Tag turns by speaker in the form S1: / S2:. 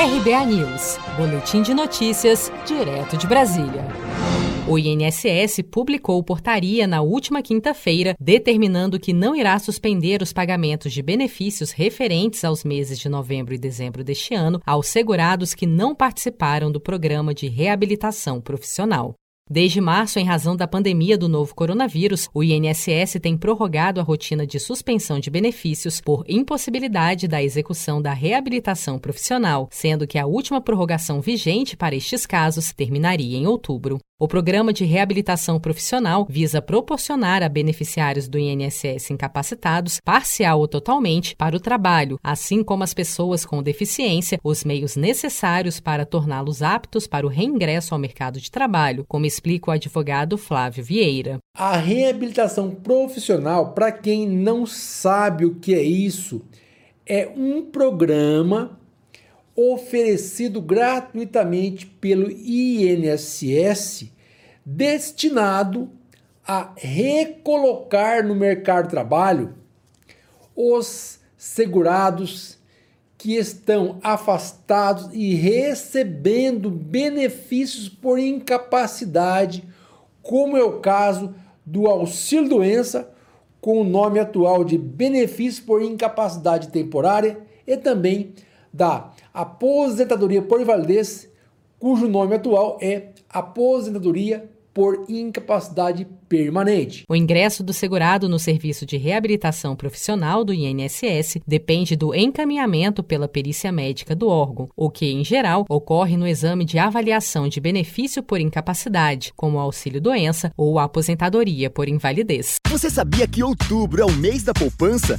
S1: RBA News, Boletim de Notícias, direto de Brasília. O INSS publicou portaria na última quinta-feira determinando que não irá suspender os pagamentos de benefícios referentes aos meses de novembro e dezembro deste ano aos segurados que não participaram do programa de reabilitação profissional. Desde março, em razão da pandemia do novo coronavírus, o INSS tem prorrogado a rotina de suspensão de benefícios por impossibilidade da execução da reabilitação profissional, sendo que a última prorrogação vigente para estes casos terminaria em outubro. O programa de reabilitação profissional visa proporcionar a beneficiários do INSS incapacitados, parcial ou totalmente, para o trabalho, assim como as pessoas com deficiência, os meios necessários para torná-los aptos para o reingresso ao mercado de trabalho, como explica o advogado Flávio Vieira.
S2: A reabilitação profissional, para quem não sabe o que é isso, é um programa oferecido gratuitamente pelo INSS, destinado a recolocar no mercado de trabalho os segurados que estão afastados e recebendo benefícios por incapacidade, como é o caso do auxílio doença, com o nome atual de benefício por incapacidade temporária e também da aposentadoria por invalidez, cujo nome atual é aposentadoria por incapacidade permanente.
S1: O ingresso do segurado no serviço de reabilitação profissional do INSS depende do encaminhamento pela perícia médica do órgão, o que, em geral, ocorre no exame de avaliação de benefício por incapacidade, como auxílio-doença ou aposentadoria por invalidez.
S3: Você sabia que outubro é o mês da poupança?